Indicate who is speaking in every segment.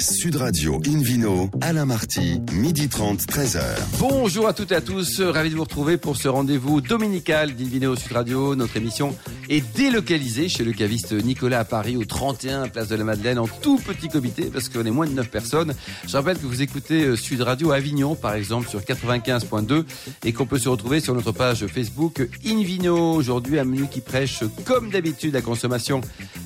Speaker 1: Sud Radio Invino, Alain Marty, midi 30, 13h.
Speaker 2: Bonjour à toutes et à tous, ravi de vous retrouver pour ce rendez-vous dominical d'Invino Sud Radio. Notre émission est délocalisée chez le caviste Nicolas à Paris, au 31 Place de la Madeleine, en tout petit comité, parce qu'on est moins de 9 personnes. Je rappelle que vous écoutez euh, Sud Radio Avignon, par exemple, sur 95.2, et qu'on peut se retrouver sur notre page Facebook Invino. Aujourd'hui, un menu qui prêche, comme d'habitude, la consommation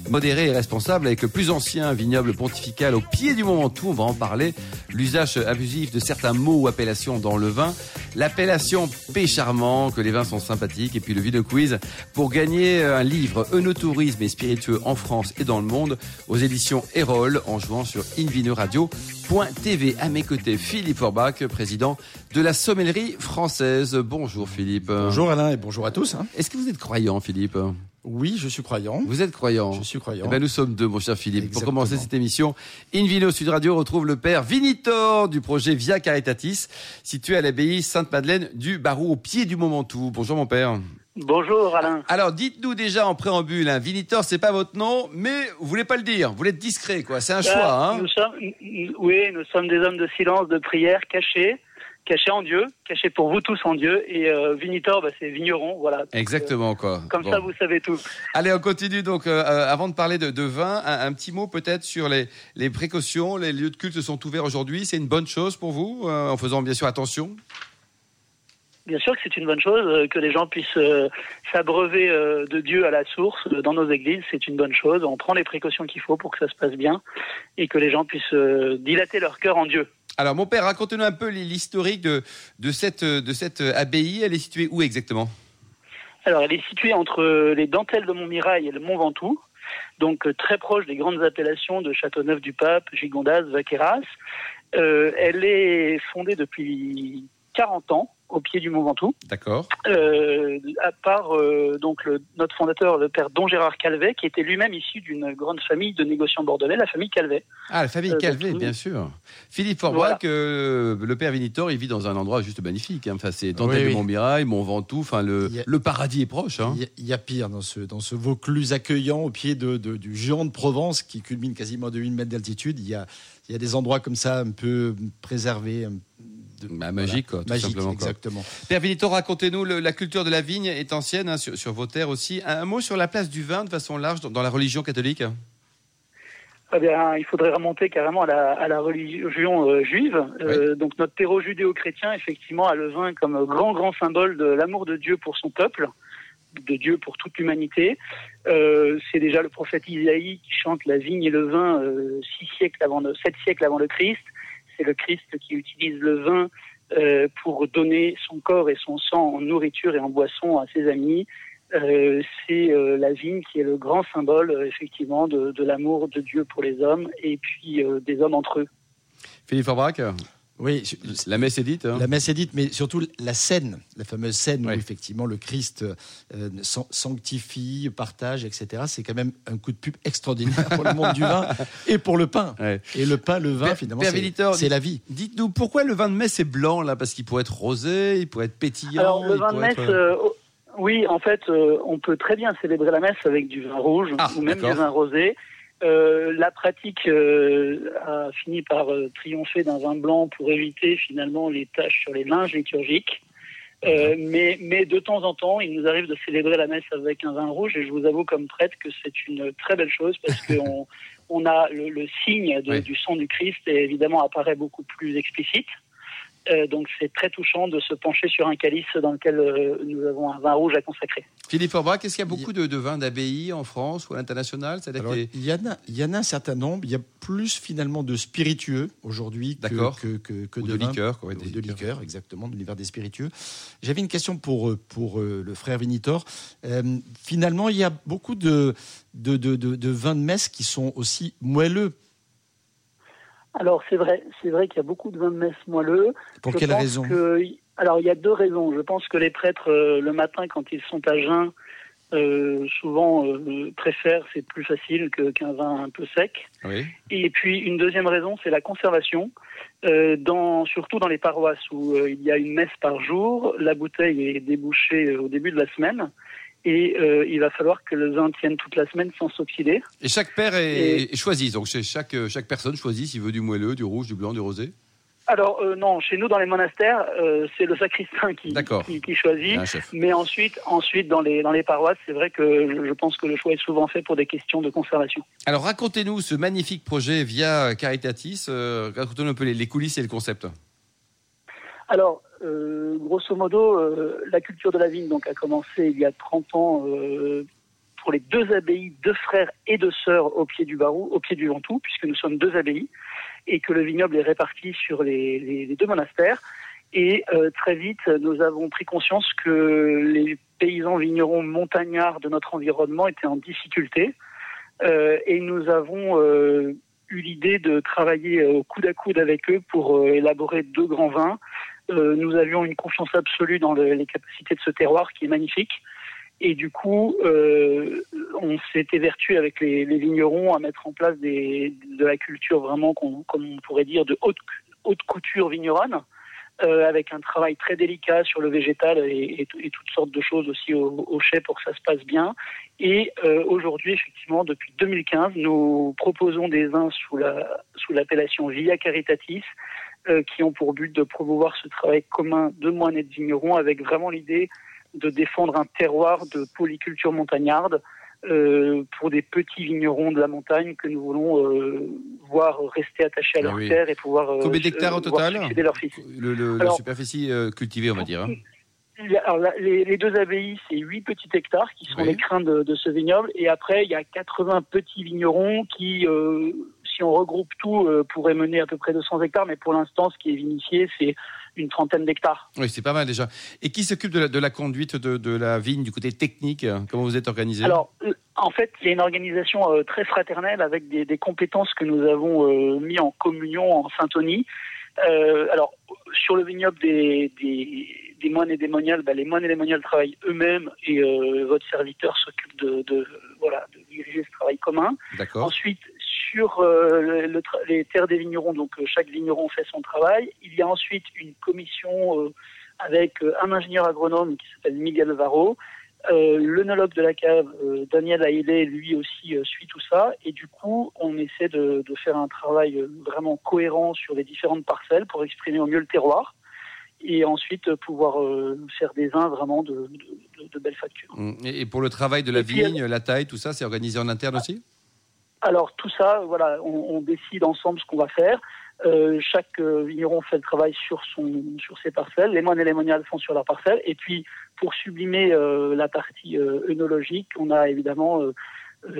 Speaker 2: modérée et responsable, avec le plus ancien vignoble pontifical au pied du Mont Ventoux. On va en parler. L'usage abusif de certains mots ou appellations dans le vin. L'appellation P charmant, que les vins sont sympathiques. Et puis le vino quiz pour gagner un livre Eunotourisme et spiritueux en France et dans le monde aux éditions Erol en jouant sur invinoradio.tv. À mes côtés, Philippe Forbach, président de la sommellerie française. Bonjour Philippe.
Speaker 3: Bonjour Alain et bonjour à tous. hein.
Speaker 2: Est-ce que vous êtes croyant Philippe?
Speaker 3: Oui, je suis croyant.
Speaker 2: Vous êtes croyant
Speaker 3: Je suis croyant.
Speaker 2: Eh ben, nous sommes deux, mon cher Philippe. Pour commencer cette émission, Invino Sud Radio retrouve le père Vinitor du projet Via Caritatis, situé à l'abbaye Sainte-Madeleine du Barou, au pied du Mont Ventoux. Bonjour mon père.
Speaker 4: Bonjour Alain.
Speaker 2: Alors, dites-nous déjà en préambule, hein, Vinitor, c'est pas votre nom, mais vous voulez pas le dire. Vous voulez être discret, quoi. C'est un choix,
Speaker 4: Là,
Speaker 2: hein.
Speaker 4: nous sommes, oui, nous sommes des hommes de silence, de prière, cachés, cachés en Dieu, cachés pour vous tous en Dieu. Et euh, Vinitor, bah, c'est vigneron, voilà.
Speaker 2: Exactement, quoi.
Speaker 4: euh, comme
Speaker 2: Bon.
Speaker 4: ça, vous savez tout.
Speaker 2: Allez, on continue donc. euh, euh, avant de parler de, de vin, un, un petit mot peut-être sur les, les précautions. Les lieux de culte sont ouverts aujourd'hui. C'est une bonne chose pour vous, en faisant bien sûr attention?
Speaker 4: Bien sûr que c'est une bonne chose que les gens puissent s'abreuver de Dieu à la source dans nos églises. C'est une bonne chose. On prend les précautions qu'il faut pour que ça se passe bien et que les gens puissent dilater leur cœur en Dieu.
Speaker 2: Alors, mon père, racontez-nous un peu l'historique de, de, cette, cette abbaye. Elle est située où exactement?
Speaker 4: Alors, elle est située entre les dentelles de Montmirail et le Mont Ventoux, donc euh, très proche des grandes appellations de Châteauneuf-du-Pape, Gigondas, Vaqueras. Euh, elle est fondée depuis 40 ans au pied du Mont Ventoux,
Speaker 2: D'accord.
Speaker 4: euh, à part euh, donc le- notre fondateur, le père Don Gérard Calvet, qui était lui-même issu d'une grande famille de négociants bordelais, la famille Calvet.
Speaker 2: Ah, la famille
Speaker 4: Euh, donc,
Speaker 2: bien sûr. Philippe
Speaker 4: Voilà.
Speaker 2: euh, le père Vinitor, il vit dans un endroit juste magnifique. hein. Enfin, c'est Dentelle
Speaker 3: Oui,
Speaker 2: de. Montmirail, Mont Ventoux. Enfin, le,
Speaker 3: y a-
Speaker 2: le paradis est proche. Hein.
Speaker 3: Il y a- il y, a pire dans ce, dans ce Vaucluse accueillant au pied de, de- du géant de Provence qui culmine quasiment à 2000 mètres d'altitude. Il y, a, il y a des endroits comme ça un peu préservés. De-
Speaker 2: Bah, magique, quoi, tout
Speaker 3: magique,
Speaker 2: simplement, quoi.
Speaker 3: exactement.
Speaker 2: Père Vinitor, racontez-nous, la culture de la vigne est ancienne hein, sur, sur vos terres aussi. Un, un mot sur la place du vin de façon large dans, dans la religion catholique
Speaker 4: Eh bien, il faudrait remonter carrément à la, à la religion euh, juive. Euh, Donc notre terreau judéo-chrétien, effectivement, a le vin comme grand, grand symbole de l'amour de Dieu pour son peuple, de Dieu pour toute l'humanité. Euh, C'est déjà le prophète Isaïe qui chante la vigne et le vin euh, six siècles avant le, sept siècles avant le Christ. C'est le Christ qui utilise le vin euh, pour donner son corps et son sang en nourriture et en boisson à ses amis. Euh, c'est euh, la vigne qui est le grand symbole, effectivement, de, l'amour de Dieu pour les hommes et puis des hommes entre eux.
Speaker 2: Philippe Forbach,
Speaker 3: Oui,
Speaker 2: la messe est dite. hein.
Speaker 3: la messe est dite, mais surtout la scène, la fameuse scène où effectivement le Christ euh, san- sanctifie, partage, etc. C'est quand même un coup de pub extraordinaire pour le monde du vin et pour le pain.
Speaker 2: Ouais.
Speaker 3: Et le pain, le vin,
Speaker 2: Père-
Speaker 3: finalement, c'est- la vie.
Speaker 2: Dites-nous, pourquoi le vin de messe est blanc, là? Parce qu'il pourrait être rosé, il pourrait être pétillant.
Speaker 4: Alors, le vin de messe,
Speaker 2: être-
Speaker 4: euh, oui, en fait, euh, on peut très bien célébrer la messe avec du vin rouge
Speaker 2: Ah,
Speaker 4: ou même du vin rosé. Euh, la pratique euh, a fini par euh, triompher d'un vin blanc pour éviter finalement les taches sur les linges liturgiques. Euh, mais, mais de temps en temps, il nous arrive de célébrer la messe avec un vin rouge et je vous avoue comme prêtre que c'est une très belle chose parce qu'on on a le, le signe de-
Speaker 2: Oui.
Speaker 4: du sang du Christ et évidemment apparaît beaucoup plus explicite. Euh, donc c'est très touchant de se pencher sur un calice dans lequel euh, nous avons un vin rouge à consacrer.
Speaker 2: Philippe Forbach, est-ce qu'il y a beaucoup de, de vins d'abbaye en France ou à l'international? Les-
Speaker 3: il, y en a, il y en a un certain nombre. Il y a plus finalement de spiritueux aujourd'hui que, que, que, que
Speaker 2: Ou
Speaker 3: de,
Speaker 2: de liqueurs, quoi, des
Speaker 3: de
Speaker 2: liqueurs.
Speaker 3: exactement, de l'univers des spiritueux. J'avais une question pour, euh, pour euh, le frère Vinitor. Euh, finalement, il y a beaucoup de, de, de, de, de vins de messe qui sont aussi moelleux.
Speaker 4: Alors c'est vrai, c'est vrai qu'il y a beaucoup de vins de messe moelleux.
Speaker 3: Pour
Speaker 4: Je
Speaker 3: quelle raison
Speaker 4: que- Alors il y a deux raisons. Je pense que les prêtres euh, le matin quand ils sont à jeun, euh, souvent euh, préfèrent, c'est plus facile que- qu'un vin un peu sec.
Speaker 2: Oui.
Speaker 4: Et puis une deuxième raison, c'est la conservation. Euh, dans, surtout dans les paroisses où il y a une messe par jour, la bouteille est débouchée au début de la semaine. Et euh, il va falloir que le vin tienne toute la semaine sans s'oxyder.
Speaker 2: Et chaque père est, choisi, donc chaque, chaque personne choisit s'il veut du moelleux, du rouge, du blanc, du rosé
Speaker 4: alors euh, non, chez nous dans les monastères, euh, c'est le sacristain qui, qui, choisit. Mais ensuite, ensuite dans les dans les paroisses, c'est vrai que je pense que le choix est souvent fait pour des questions de conservation.
Speaker 2: Alors racontez-nous ce magnifique projet via Caritatis. racontez-nous un peu les, coulisses et le concept.
Speaker 4: Alors grosso modo, la culture de la vigne donc a commencé il y a 30 ans pour les deux abbayes, deux frères et deux sœurs au pied du Barou, au pied du Ventoux, puisque nous sommes deux abbayes et que le vignoble est réparti sur les, deux monastères. Et euh, très vite, nous avons pris conscience que les paysans vignerons montagnards de notre environnement étaient en difficulté. Euh, et nous avons euh, eu l'idée de travailler coude à coude avec eux pour élaborer deux grands vins. Nous avions une confiance absolue dans les capacités de ce terroir qui est magnifique. Et du coup, euh, on s'est évertué avec les, vignerons à mettre en place de la culture vraiment, comme on pourrait dire, de haute, haute couture vigneronne, euh, avec un travail très délicat sur le végétal et, toutes sortes de choses aussi au, au, chai pour que ça se passe bien. Et euh, aujourd'hui, effectivement, depuis 2015, nous proposons des vins sous la sous l'appellation Via Caritatis, qui ont pour but de promouvoir ce travail commun de moines et de vignerons, avec vraiment l'idée de défendre un terroir de polyculture montagnarde euh, pour des petits vignerons de la montagne que nous voulons euh, voir rester attachés à ah leur terre et pouvoir
Speaker 2: euh, Combien d'hectares au total leur fils. Le, la superficie cultivée, on va dire. Hein.
Speaker 4: Alors, les, deux abbayes, c'est 8 petits hectares qui sont les crins de, de, ce vignoble. Et après, il y a 80 petits vignerons qui, si on regroupe tout, pourraient mener à peu près 200 hectares. Mais pour l'instant, ce qui est vinifié, c'est une trentaine d'hectares.
Speaker 2: Oui, c'est pas mal déjà. Et qui s'occupe de la, conduite de, la vigne du côté technique? Comment vous êtes organisé?
Speaker 4: Alors, euh, en fait, il y a une organisation euh, très fraternelle avec des, compétences que nous avons euh, mis en communion, en syntonie. alors, sur le vignoble des, des, moines et des moniales, bah, les moines et les moniales travaillent eux-mêmes et votre serviteur s'occupe de, de, voilà, de diriger ce travail commun. Ensuite, sur euh, les terres des vignerons, donc euh, chaque vigneron fait son travail. Il y a ensuite une commission euh, avec un ingénieur agronome qui s'appelle Miguel Varro, l'œnologue de la cave, Daniel Haïlé, lui aussi suit tout ça. Et du coup, on essaie de, faire un travail vraiment cohérent sur les différentes parcelles pour exprimer au mieux le terroir. Et ensuite pouvoir faire des vins vraiment de, belles factures.
Speaker 2: Mmh. Et pour le travail de la vigne, la taille, tout ça, c'est organisé en interne aussi?
Speaker 4: Alors tout ça, voilà, on, décide ensemble ce qu'on va faire. Euh, chaque euh, vigneron fait le travail sur son sur ses parcelles. Les moines et les moniales font sur leurs parcelles. Et puis pour sublimer euh, la partie œnologique, on a évidemment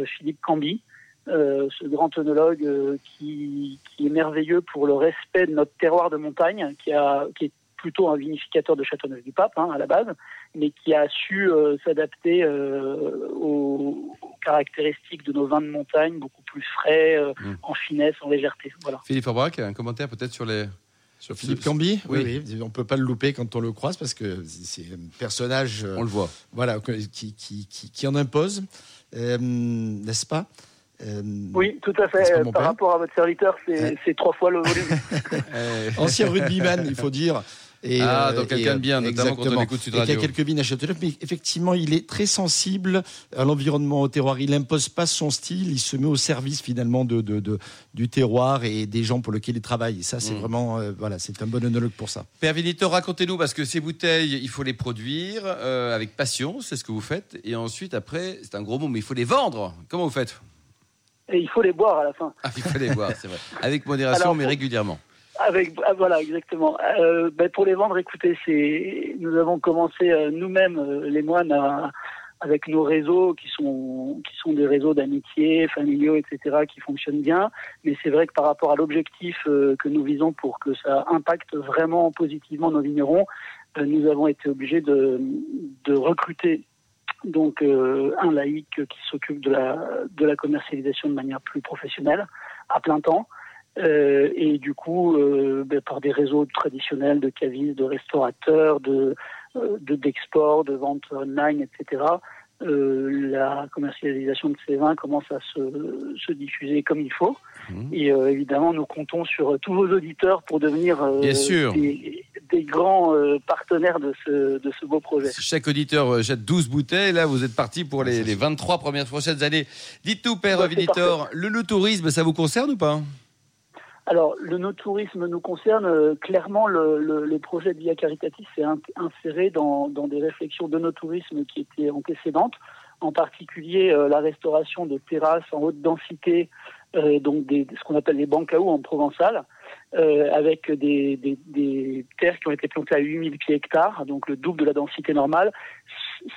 Speaker 4: Philippe Camby, ce grand œnologue qui, est merveilleux pour le respect de notre terroir de montagne, qui a qui plutôt un vinificateur de Châteauneuf-du-Pape hein, à la base, mais qui a su euh, s'adapter euh, aux, caractéristiques de nos vins de montagne, beaucoup plus frais, euh, mm. en finesse, en légèreté. Voilà.
Speaker 2: Philippe Aubrac, un commentaire peut-être sur les
Speaker 3: sur Philippe Camby, oui. on peut pas le louper quand on le croise parce que c'est un personnage.
Speaker 2: On le voit.
Speaker 3: Voilà, qui, qui, qui, en impose, n'est-ce pas?
Speaker 4: Oui, tout à fait. Par rapport à votre serviteur, c'est trois fois le volume.
Speaker 3: Ancien rugbyman, il faut dire.
Speaker 2: Et, ah, euh, donc quelqu'un de bien, notamment quand on écoute Sud Radio.
Speaker 3: Il y a quelques vignes à Châteauneuf, mais effectivement, il est très sensible à l'environnement, au terroir. Il n'impose pas son style, il se met au service finalement de, de, de du terroir et des gens pour lesquels il travaille. Et ça, c'est mm. vraiment, euh, voilà, c'est un bon onologue pour ça.
Speaker 2: Père Vinito, racontez-nous, parce que ces bouteilles, il faut les produire euh, avec passion, c'est ce que vous faites. Et ensuite, après, c'est un gros mot, mais il faut les vendre. Comment vous faites?
Speaker 4: Et il faut les boire à la fin.
Speaker 2: Ah, il faut les boire, c'est vrai. Avec modération, mais régulièrement.
Speaker 4: Avec, ah, voilà, exactement. Euh, ben, pour les vendre, écoutez, c'est, nous avons commencé euh, nous-mêmes, euh, les moines, avec nos réseaux qui sont, qui sont des réseaux d'amitié, familiaux, etc., qui fonctionnent bien. Mais c'est vrai que par rapport à l'objectif que nous visons pour que ça impacte vraiment positivement nos vignerons, nous avons été obligés de, de recruter donc un laïc qui s'occupe de la, de la commercialisation de manière plus professionnelle, à plein temps. Euh, et du coup, euh, ben, par des réseaux traditionnels de cavistes, de restaurateurs, de euh, d'export, de, vente online, etc. la commercialisation de ces vins commence à se, se diffuser comme il faut. Mmh. Et évidemment, nous comptons sur tous vos auditeurs pour devenir
Speaker 2: Bien sûr.
Speaker 4: Des, des, des grands partenaires de ce, de ce beau projet.
Speaker 2: Chaque auditeur jette 12 bouteilles. Là, vous êtes parti pour les, les 23 premières prochaines années. Dites-nous, Père bah, Vinitor, le, le tourisme, ça vous concerne ou pas?
Speaker 4: Alors, le no-tourisme nous concerne. Euh, clairement, le, projet de Via Caritatis s'est inséré dans, des réflexions de no-tourisme qui étaient antécédentes, en particulier euh, la restauration de terrasses en haute densité, euh, donc des, ce qu'on appelle les bancaos en provençal, avec des, des, des, terres qui ont été plantées à 8000 pieds hectares, donc le double de la densité normale.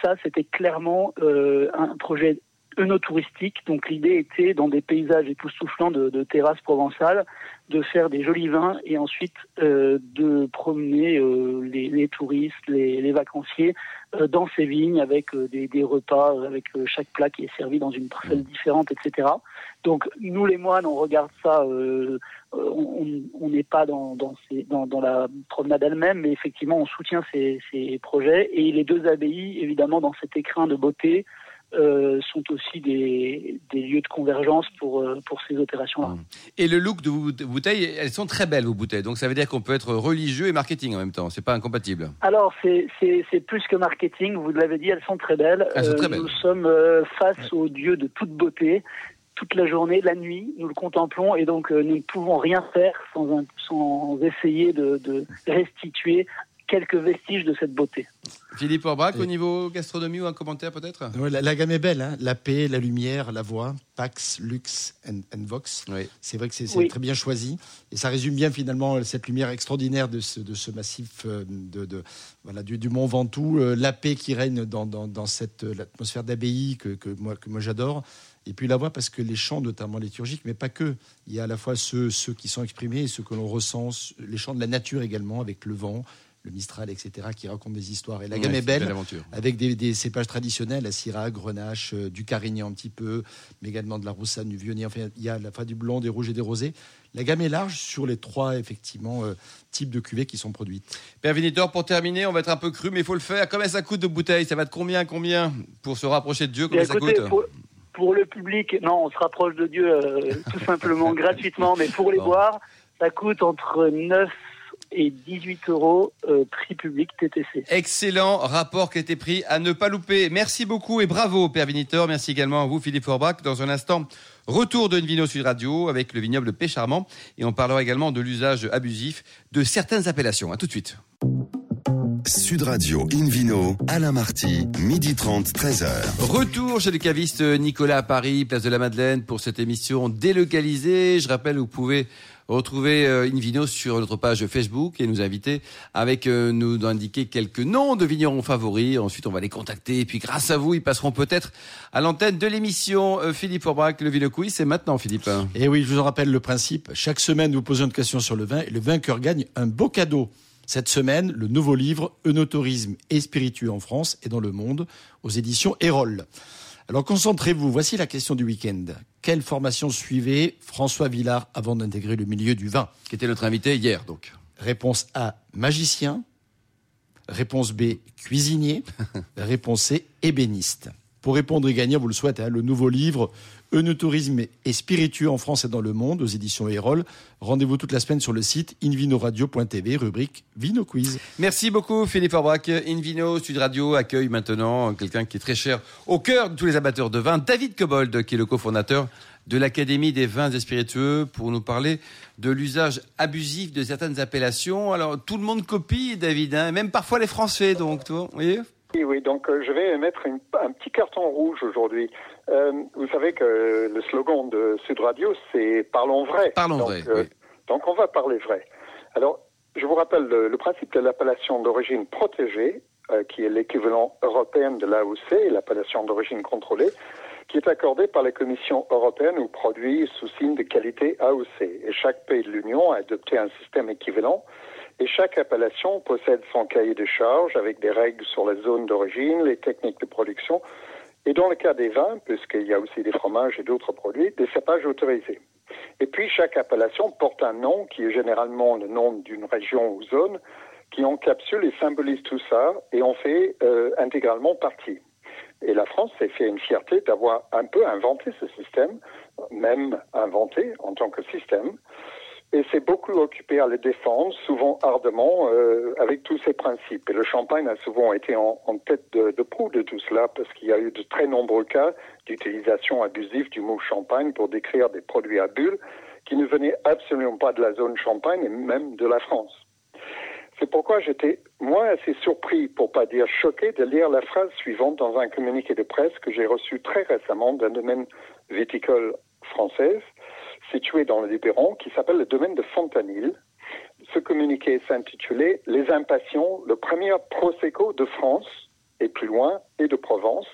Speaker 4: Ça, c'était clairement un projet œnotouristique. Donc l'idée était, dans des paysages époustouflants de, de terrasses provençales, de faire des jolis vins et ensuite euh, de promener euh, les, les, touristes, les, les vacanciers euh, dans ces vignes avec euh, des, des, repas, avec euh, chaque plat qui est servi dans une parcelle différente, etc. Donc nous les moines, on regarde ça, on n'est pas dans, dans, ces, dans, dans, la promenade elle-même, mais effectivement on soutient ces, ces projets et les deux abbayes, évidemment, dans cet écrin de beauté, euh, sont aussi des, des, lieux de convergence pour, euh, pour ces opérations-là. Mmh.
Speaker 2: Et le look de vos bouteilles, elles sont très belles, vos bouteilles. Donc ça veut dire qu'on peut être religieux et marketing en même temps. C'est pas incompatible.
Speaker 4: Alors c'est plus que marketing. Vous l'avez dit, elles sont très belles.
Speaker 2: Elles sont très belles.
Speaker 4: nous sommes face au Dieu de toute beauté. Toute la journée, la nuit, nous le contemplons et donc nous ne pouvons rien faire sans, sans essayer de, de restituer quelques vestiges de cette beauté.
Speaker 2: Philippe Orbach, au niveau gastronomie ou un commentaire peut-être?
Speaker 3: La, gamme est belle, hein. la paix, la lumière, la voix, Pax, Lux and, Vox. C'est vrai que c'est très bien choisi et ça résume bien finalement cette lumière extraordinaire de ce, de ce massif euh, de, voilà, du, du, Mont Ventoux, euh, la paix qui règne dans, dans, cette euh, atmosphère d'abbaye que, que, moi, que moi j'adore. Et puis la voix, parce que les chants, notamment liturgiques, mais pas que. Il y a à la fois ceux, ceux qui sont exprimés et ceux que l'on ressent, les chants de la nature également, avec le vent, le Mistral, etc., qui racontent des histoires. Et la gamme est belle, avec des, cépages traditionnels, la Syrah, Grenache, euh, du Carignan un petit peu, mais également de la Roussanne, du Viognier. Enfin, il y a la fois du blanc, des rouges et des rosés. La gamme est large sur les trois, effectivement, euh, types de cuvées qui sont produites.
Speaker 2: Père Vinitor, pour terminer, on va être un peu cru, mais il faut le faire. Combien ça coûte de bouteille Ça va de combien, combien Pour se rapprocher de Dieu, combien ça coûte
Speaker 4: pour, le public, non, on se rapproche de Dieu euh, tout simplement gratuitement, mais pour les boire, ça coûte entre 9 et 18 euros euh, prix public TTC.
Speaker 2: Excellent rapport qui a été pris à ne pas louper. Merci beaucoup et bravo Père Viniteur. Merci également à vous Philippe Forbach. Dans un instant, retour de Vino Sud Radio avec le vignoble Pécharmant et on parlera également de l'usage abusif de certaines appellations. À tout de suite.
Speaker 1: Sud Radio Invino, Alain Marty, midi 30, 13h.
Speaker 2: Retour chez le caviste Nicolas à Paris, place de la Madeleine pour cette émission délocalisée. Je rappelle, vous pouvez retrouver euh, Invino sur notre page Facebook et nous inviter avec euh, nous indiquer quelques noms de vignerons favoris. Ensuite, on va les contacter et puis grâce à vous, ils passeront peut-être à l'antenne de l'émission. Euh, Philippe Aubrac, le Vino Quiz, c'est maintenant, Philippe.
Speaker 3: Et eh oui, je vous en rappelle le principe. Chaque semaine, vous posez une question sur le vin et le vainqueur gagne un beau cadeau. Cette semaine, le nouveau livre Eunotourisme et spiritueux en France et dans le monde aux éditions Erol. Alors concentrez-vous, voici la question du week-end. Quelle formation suivait François Villard avant d'intégrer le milieu du vin?
Speaker 2: Qui était notre invité hier donc.
Speaker 3: Réponse A, magicien. Réponse B, cuisinier. Réponse C, ébéniste. Pour répondre et gagner, vous le souhaitez, hein, le nouveau livre Eunotourisme et spiritueux en France et dans le monde aux éditions Erol. Rendez-vous toute la semaine sur le site invinoradio.tv, rubrique Vino Quiz.
Speaker 2: Merci beaucoup Philippe Aubrac. Invino Sud Radio accueille maintenant quelqu'un qui est très cher au cœur de tous les amateurs de vin, David Cobold, qui est le cofondateur de l'Académie des vins et spiritueux pour nous parler de l'usage abusif de certaines appellations. Alors tout le monde copie David, hein, même parfois les Français donc, vous voyez?
Speaker 5: Oui, oui, donc euh, je vais mettre un petit carton rouge aujourd'hui. Euh, vous savez que le slogan de Sud Radio, c'est Parlons vrai.
Speaker 2: Parlons donc, vrai.
Speaker 5: Euh, donc on va parler vrai. Alors, je vous rappelle le, principe de l'appellation d'origine protégée, qui est l'équivalent européen de l'AOC, l'appellation d'origine contrôlée, qui est accordée par la Commission européenne aux produits sous signe de qualité AOC. Et chaque pays de l'Union a adopté un système équivalent et chaque appellation possède son cahier de charge avec des règles sur la zone d'origine, les techniques de production et dans le cas des vins, puisqu'il y a aussi des fromages et d'autres produits, des cépages autorisés. Et puis chaque appellation porte un nom qui est généralement le nom d'une région ou zone qui encapsule et symbolise tout ça et en fait euh, intégralement partie. Et la France s'est fait une fierté d'avoir un peu inventé ce système, même inventé en tant que système, et s'est beaucoup occupé à le défendre, souvent ardemment, euh, avec tous ses principes. Et le champagne a souvent été en, tête de, proue de tout cela, parce qu'il y a eu de très nombreux cas d'utilisation abusive du mot champagne pour décrire des produits à bulles qui ne venaient absolument pas de la zone champagne et même de la France. C'est pourquoi j'étais, moi, assez surpris, pour pas dire choqué, de lire la phrase suivante dans un communiqué de presse que j'ai reçu très récemment d'un domaine viticole française situé dans le Libéron qui s'appelle le domaine de Fontanil. Ce communiqué s'intitulait Les impatients, le premier Prosecco de France et plus loin et de Provence.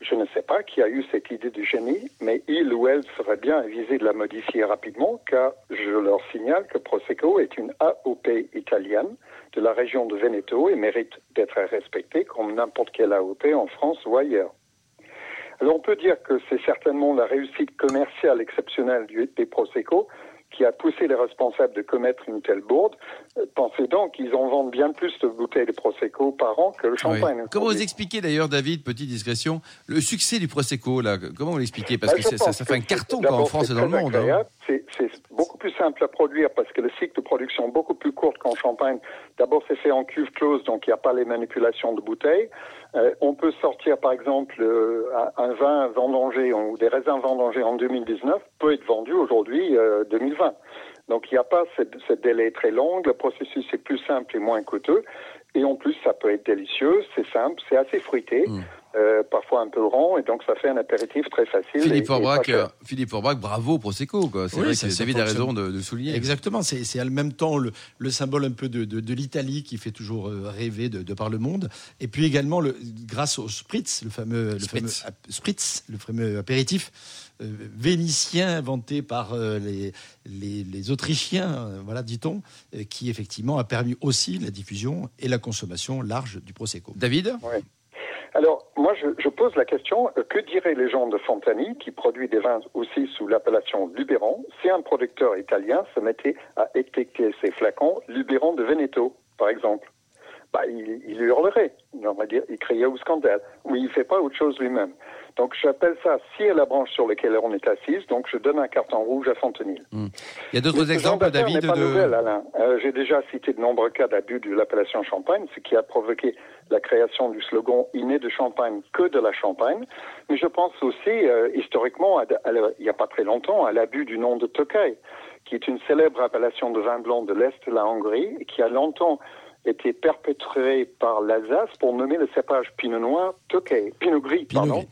Speaker 5: Je ne sais pas qui a eu cette idée du génie, mais il ou elle serait bien avisé de la modifier rapidement, car je leur signale que Prosecco est une AOP italienne de la région de Veneto et mérite d'être respectée comme n'importe quelle AOP en France ou ailleurs. Alors on peut dire que c'est certainement la réussite commerciale exceptionnelle des Prosecco qui a poussé les responsables de commettre une telle bourde. Euh, pensez donc qu'ils en vendent bien plus de bouteilles de Prosecco par an que le champagne.
Speaker 2: Comment vous expliquez d'ailleurs, David, petite discrétion, le succès du Prosecco là? Comment vous l'expliquez? Parce bah, que ça, fait un carton en France et dans le monde.
Speaker 5: Hein. C'est beaucoup plus simple à produire parce que le cycle de production est beaucoup plus court qu'en champagne. D'abord, c'est fait en cuve close, donc il n'y a pas les manipulations de bouteilles. Euh, on peut sortir, par exemple, euh, un vin vendangé ou des raisins vendangés en 2019 peut être vendu aujourd'hui 2020. Euh, donc il n'y a pas ce, délai très long, le processus est plus simple et moins coûteux, et en plus ça peut être délicieux, c'est simple, c'est assez fruité. Mm. Euh, parfois un peu rond, et donc ça fait un apéritif très facile.
Speaker 2: Philippe Forbrac, Philippe Forbrac, bravo Prosecco, quoi. C'est vrai que David a raison de, souligner.
Speaker 3: Exactement, c'est en même temps le, symbole un peu de, de, l'Italie qui fait toujours euh, rêver de, par le monde, et puis également le, grâce au spritz, le fameux, le fameux spritz, le fameux apéritif euh, vénitien inventé par les, les, les, Autrichiens, voilà, dit-on, qui effectivement a permis aussi la diffusion et la consommation large du Prosecco.
Speaker 2: David?
Speaker 5: Alors, moi, je, pose la question, euh, que diraient les gens de Fontani, qui produit des vins aussi sous l'appellation Luberon, si un producteur italien se mettait à étiqueter ses flacons Luberon de Veneto, par exemple bah, il, il hurlerait, on va dire, il criait au scandale, ou il ne fait pas autre chose lui-même. Donc j'appelle ça à la branche sur laquelle on est assise. Donc je donne un carton rouge à Fontenil.
Speaker 2: Hmm. Il y a d'autres exemples, David.
Speaker 5: Pas de... nouvelle, Alain. Euh, J'ai déjà cité de nombreux cas d'abus de l'appellation Champagne, ce qui a provoqué la création du slogan « Il n'est de Champagne que de la Champagne ». Mais je pense aussi, euh, historiquement, il n'y a pas très longtemps, à l'abus du nom de Tokay, qui est une célèbre appellation de vin blanc de l'Est de la Hongrie, qui a longtemps été perpétré par l'Alsace pour nommer le cépage Pinot Noir Tokay, Pinot Gris, pardon,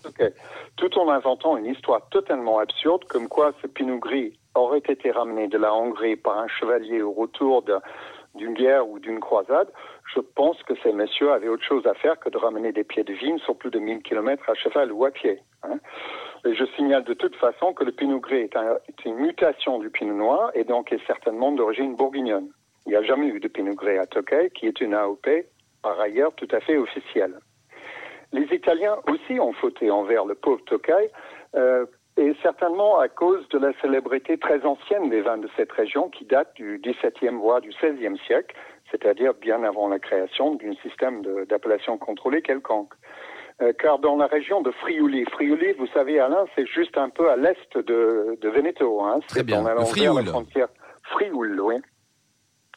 Speaker 5: tout en inventant une histoire totalement absurde, comme quoi ce Pinot Gris aurait été ramené de la Hongrie par un chevalier au retour d'une guerre ou d'une croisade. Je pense que ces messieurs avaient autre chose à faire que de ramener des pieds de vigne sur plus de 1000 km à cheval ou à pied. Hein. Et je signale de toute façon que le Pinot Gris est, est une mutation du Pinot Noir et donc est certainement d'origine bourguignonne. Il n'y a jamais eu de Pinot Gris à Tokay, qui est une AOP, par ailleurs, tout à fait officielle. Les Italiens aussi ont fauté envers le pauvre Tokay, euh, et certainement à cause de la célébrité très ancienne des vins de cette région, qui date du XVIIe voire du XVIe siècle, c'est-à-dire bien avant la création d'un système d'appellation contrôlée quelconque. Euh, car dans la région de Friuli, Friuli, vous savez, Alain, c'est juste un peu à l'est de, de Veneto. Hein,
Speaker 2: Très bien, le Frioul. La frontière.
Speaker 5: Frioul, oui.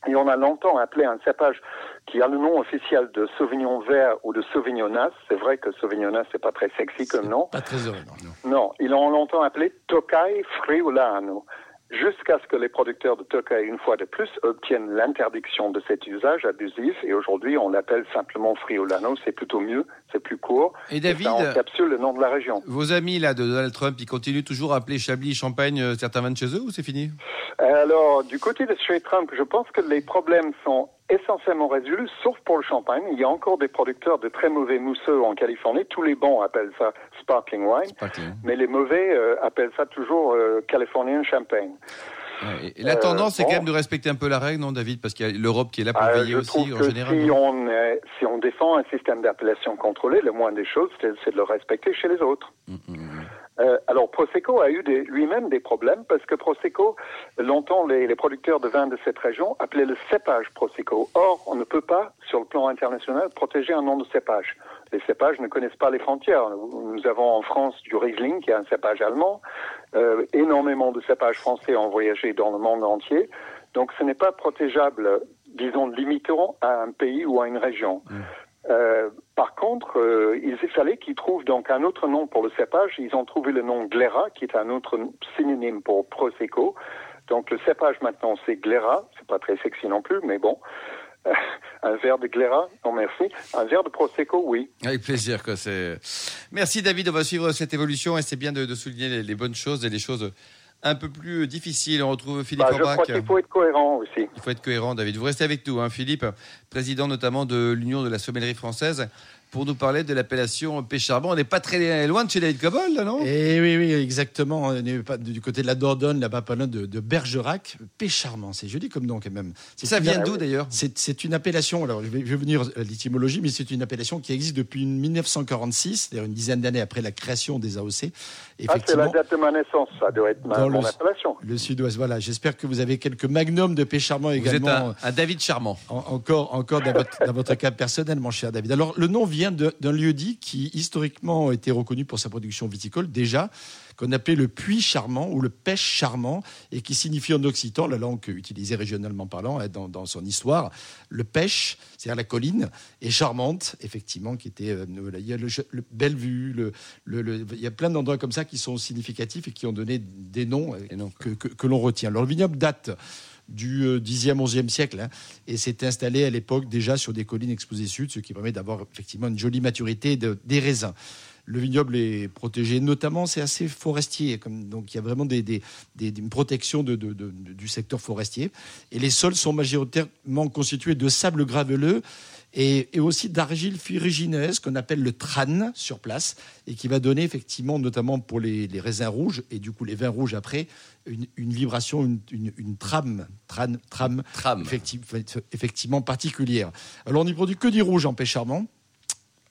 Speaker 5: Et on a longtemps appelé un cépage qui a le nom officiel de Sauvignon vert ou de Sauvignonas. C'est vrai que Sauvignonas, c'est pas très sexy comme nom.
Speaker 3: Pas très heureux,
Speaker 5: non. Non, ils l'ont longtemps appelé Tokai Friulano jusqu'à ce que les producteurs de Tokay, une fois de plus, obtiennent l'interdiction de cet usage abusif. Et aujourd'hui, on l'appelle simplement Friolano. C'est plutôt mieux, c'est plus court.
Speaker 2: Et David,
Speaker 5: ça encapsule le nom de la région.
Speaker 2: Vos amis là de Donald Trump, ils continuent toujours à appeler Chablis, Champagne, euh, certains vins de chez eux ou c'est fini?
Speaker 5: Alors, du côté de chez Trump, je pense que les problèmes sont essentiellement résolu, sauf pour le champagne. Il y a encore des producteurs de très mauvais mousseux en Californie. Tous les bons appellent ça sparkling wine, mais les mauvais euh, appellent ça toujours euh, Californian champagne.
Speaker 2: et la tendance, c'est quand même de respecter un peu la règle, non, David? Parce qu'il y a l'Europe qui est là pour euh, veiller aussi, en général.
Speaker 5: Si on, si on défend un système d'appellation contrôlé, le moins des choses, c'est de le respecter chez les autres. Mm, mm, mm. Euh, alors Prosecco a eu lui-même des problèmes parce que Prosecco, longtemps les, producteurs de vins de cette région appelaient le cépage Prosecco. Or, on ne peut pas, sur le plan international, protéger un nom de cépage. Les cépages ne connaissent pas les frontières. Nous avons en France du Riesling, qui est un cépage allemand. Euh, énormément de cépages français ont voyagé dans le monde entier. Donc ce n'est pas protégeable, disons, limitant à un pays ou à une région. Mmh. Euh, par contre, euh, il fallait qu'ils trouvent donc un autre nom pour le cépage. Ils ont trouvé le nom Glera, qui est un autre synonyme pour Prosecco. Donc le cépage maintenant c'est Glera. C'est pas très sexy non plus, mais bon. un verre de Glera, non merci. Un verre de Prosecco, oui.
Speaker 2: Avec plaisir. Quoi, merci David, on va suivre cette évolution et c'est bien de, souligner les, bonnes choses et les choses un peu plus difficiles. On retrouve Philippe bah,
Speaker 5: Je crois qu'il faut être cohérent aussi.
Speaker 2: Il faut être cohérent, David. Vous restez avec nous, hein, Philippe, président notamment de l'Union de la sommellerie française pour nous parler de l'appellation Pécharbon. On n'est pas très loin de chez David Cobol, là, non?
Speaker 3: Eh oui, oui, exactement. On n'est pas du côté de la Dordogne, là-bas, pas loin de, Bergerac. Pécharmant, c'est joli comme nom, quand même.
Speaker 2: Ça vient d'où, d'ailleurs?
Speaker 3: C'est une appellation, alors je vais, venir à l'étymologie, mais c'est une appellation qui existe depuis 1946, c'est-à-dire une dizaine d'années après la création des AOC.
Speaker 5: Ah, c'est la date de ma naissance, ça doit être ma, mon appellation.
Speaker 3: Le sud-ouest, voilà. J'espère que vous avez quelques magnums de Pécharmant également.
Speaker 2: Vous êtes un, David Charmant.
Speaker 3: encore encore dans, votre, dans votre cas personnel, mon cher David. Alors, le nom vient vient d'un lieu-dit qui historiquement était reconnu pour sa production viticole déjà, qu'on appelait le puits charmant ou le pêche charmant, et qui signifie en occitan, la langue utilisée régionalement parlant hein, dans, son histoire, le pêche, c'est-à-dire la colline, et charmante, effectivement, qui était... Euh, il y a le, belle vue, le, il y a plein d'endroits comme ça qui sont significatifs et qui ont donné des noms, euh, que, que l'on retient. Alors le vignoble date du 10e, euh, 11e siècle, hein, et s'est installé à l'époque déjà sur des collines exposées sud, ce qui permet d'avoir effectivement une jolie maturité des raisins. Le vignoble est protégé, notamment c'est assez forestier, comme, donc il y a vraiment des, une protection de, du secteur forestier. Et les sols sont majoritairement constitués de sable graveleux et, aussi d'argile furigineuse qu'on appelle le tran sur place et qui va donner effectivement, notamment pour les, raisins rouges et du coup les vins rouges après, une, vibration, une, trame, trame, trame, Effectivement, particulière. Alors on n'y produit que du rouge en pêche-charmant.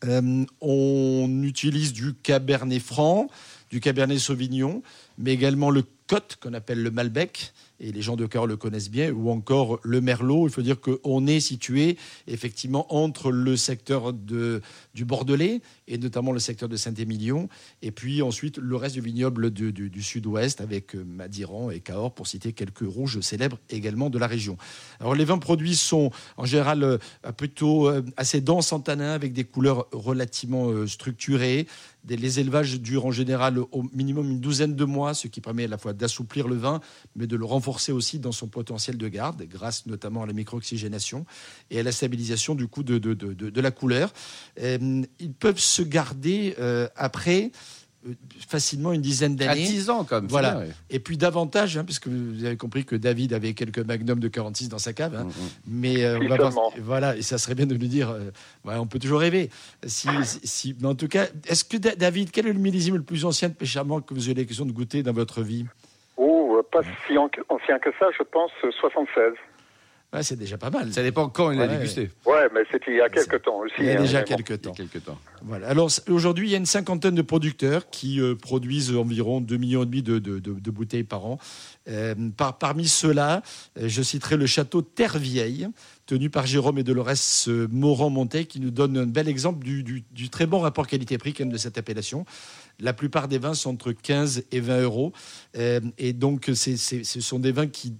Speaker 3: Euh, on utilise du cabernet franc, du cabernet sauvignon, mais également le cote qu'on appelle le malbec et les gens de cœur le connaissent bien, ou encore le Merlot. Il faut dire qu'on est situé effectivement entre le secteur de, du Bordelais et notamment le secteur de Saint-Émilion, et puis ensuite le reste du vignoble du, du, sud-ouest avec euh, Madiran et Cahors, pour citer quelques rouges célèbres également de la région. Alors les vins produits sont en général euh, plutôt euh, assez denses en tanin, avec des couleurs relativement structurées, les élevages durent en général au minimum une douzaine de mois, ce qui permet à la fois d'assouplir le vin, mais de le renforcer aussi dans son potentiel de garde, grâce notamment à la micro-oxygénation et à la stabilisation du coup de, la couleur. Euh, ils peuvent se garder euh, après facilement une dizaine d'années.
Speaker 2: À 10 ans, comme
Speaker 3: Voilà. Et puis davantage, hein, puisque vous avez compris que David avait quelques magnums de 46 dans sa cave. Hein. Mm, mm.
Speaker 5: Mais euh, on va
Speaker 3: voilà, et ça serait bien de lui dire, euh, on peut toujours rêver. Si, si, mais en tout cas, est-ce que David, quel est le millésime le plus ancien de pêchement que vous avez l'occasion de goûter dans votre vie?
Speaker 5: Oh, pas si ancien que ça, je pense 76
Speaker 3: c'est déjà pas mal.
Speaker 2: Ça dépend quand il a dégusté.
Speaker 5: Ouais, mais c'était il y a quelques temps aussi.
Speaker 3: Il y a hein, déjà quelques temps. quelques temps. Voilà. Alors aujourd'hui, il y a une cinquantaine de producteurs qui euh, produisent environ 2,5 millions et demi de, de, bouteilles par an. Euh, par, parmi ceux-là, euh, je citerai le château Terre-Vieille, tenu par Jérôme et Dolores Morand-Montet, qui nous donne un bel exemple du, du, très bon rapport qualité-prix de cette appellation. La plupart des vins sont entre 15 et 20 euros. et donc, ce sont des vins qui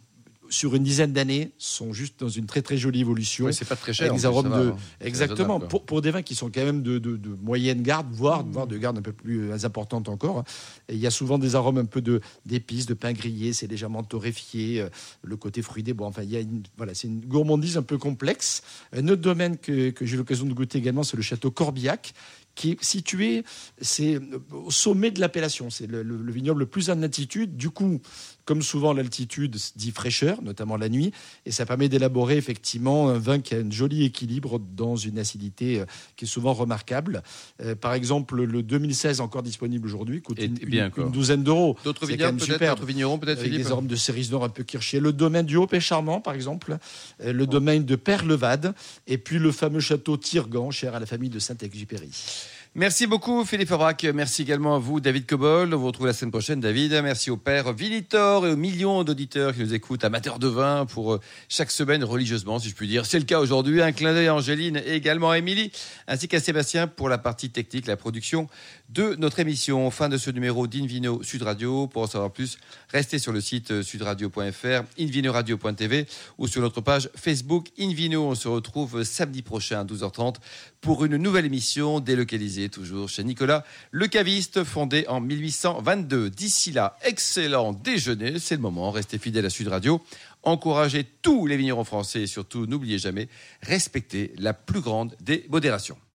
Speaker 3: sur une dizaine d'années, sont juste dans une très très jolie évolution.
Speaker 2: C'est pas très cher.
Speaker 3: Avec des arômes de, hein. exactement, pour, pour, des vins qui sont quand même de, de, moyenne garde, voire, voire de garde un peu plus euh, importante encore. Et il y a souvent des arômes un peu de d'épices, de pain grillé, c'est légèrement torréfié, euh, le côté fruité. Bon, enfin, il y a une, voilà, c'est une gourmandise un peu complexe. Un autre domaine que, que j'ai eu l'occasion de goûter également, c'est le château Corbillac, qui est situé c'est au sommet de l'appellation. C'est le, vignoble le plus en altitude. Du coup, comme souvent, l'altitude dit fraîcheur, notamment la nuit, et ça permet d'élaborer effectivement un vin qui a un joli équilibre dans une acidité euh, qui est souvent remarquable. Euh, par exemple, le 2016 encore disponible aujourd'hui coûte une, douzaine d'euros.
Speaker 2: D'autres vignerons peut-être, vignerons peut-être,
Speaker 3: Philippe. Des arômes de cerises noires un peu. Le domaine du Haut Charmant, par exemple, euh, le domaine de Perlevade, et puis le fameux château Tirgan, cher à la famille de Saint-Exupéry.
Speaker 2: Merci beaucoup Philippe Aubrac. Merci également à vous David Cobol. On vous retrouve la semaine prochaine David. Merci au père Vilitor et aux millions d'auditeurs qui nous écoutent, amateurs de vin, pour euh, chaque semaine religieusement si je puis dire. C'est le cas aujourd'hui. Un clin d'œil à Angéline et également à Émilie, ainsi qu'à Sébastien pour la partie technique, la production de notre émission. Fin de ce numéro d'Invino Sud Radio. Pour en savoir plus, restez sur le site euh, sudradio.fr, invinoradio.tv ou sur notre page Facebook Invino. On se retrouve samedi prochain à 12h30 pour une nouvelle émission délocalisée toujours chez Nicolas Le Caviste, fondé en 1822. D'ici là, excellent déjeuner. C'est le moment. Restez fidèles à Sud Radio. Encouragez tous les vignerons français et surtout, n'oubliez jamais, respectez la plus grande des modérations.